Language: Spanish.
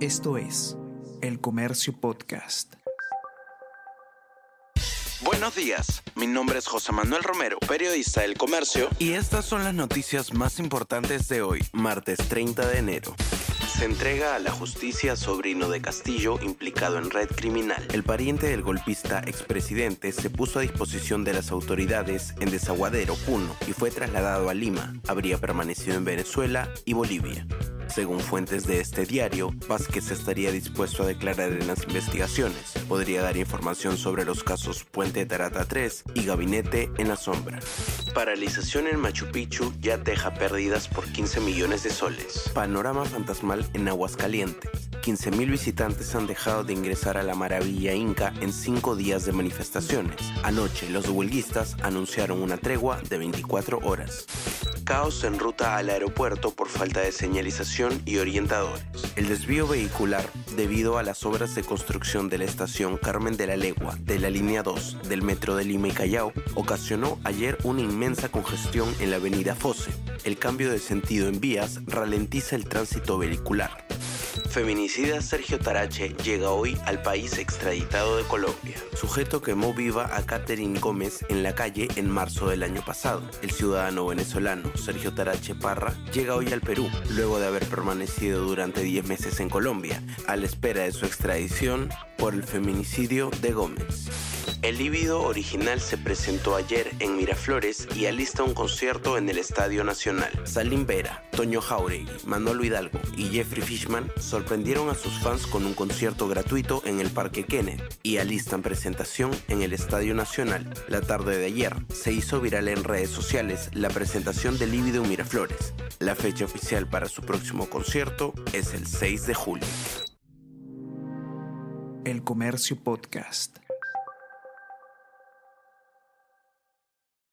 Esto es El Comercio Podcast. Buenos días, mi nombre es José Manuel Romero, periodista del Comercio, y estas son las noticias más importantes de hoy, martes 30 de enero. Se entrega a la justicia sobrino de Castillo implicado en red criminal. El pariente del golpista expresidente se puso a disposición de las autoridades en Desaguadero, Puno, y fue trasladado a Lima. Habría permanecido en Venezuela y Bolivia. Según fuentes de este diario, Vázquez estaría dispuesto a declarar en las investigaciones. Podría dar información sobre los casos Puente Tarata 3 y Gabinete en la Sombra. Paralización en Machu Picchu ya deja pérdidas por 15 millones de soles. Panorama fantasmal en Aguascalientes. 15.000 visitantes han dejado de ingresar a la maravilla inca en cinco días de manifestaciones. Anoche, los huelguistas anunciaron una tregua de 24 horas caos en ruta al aeropuerto por falta de señalización y orientadores. El desvío vehicular, debido a las obras de construcción de la estación Carmen de la Legua de la línea 2 del metro de Lima y Callao, ocasionó ayer una inmensa congestión en la avenida Fose. El cambio de sentido en vías ralentiza el tránsito vehicular. Feminicida Sergio Tarache llega hoy al país extraditado de Colombia. Sujeto quemó viva a Catherine Gómez en la calle en marzo del año pasado. El ciudadano venezolano Sergio Tarache Parra llega hoy al Perú, luego de haber permanecido durante 10 meses en Colombia, a la espera de su extradición por el feminicidio de Gómez. El líbido original se presentó ayer en Miraflores y alista un concierto en el Estadio Nacional. Salim Vera, Toño Jauregui, Manolo Hidalgo y Jeffrey Fishman sorprendieron a sus fans con un concierto gratuito en el Parque Kennedy y alistan presentación en el Estadio Nacional. La tarde de ayer se hizo viral en redes sociales la presentación de Líbido Miraflores. La fecha oficial para su próximo concierto es el 6 de julio. El Comercio Podcast.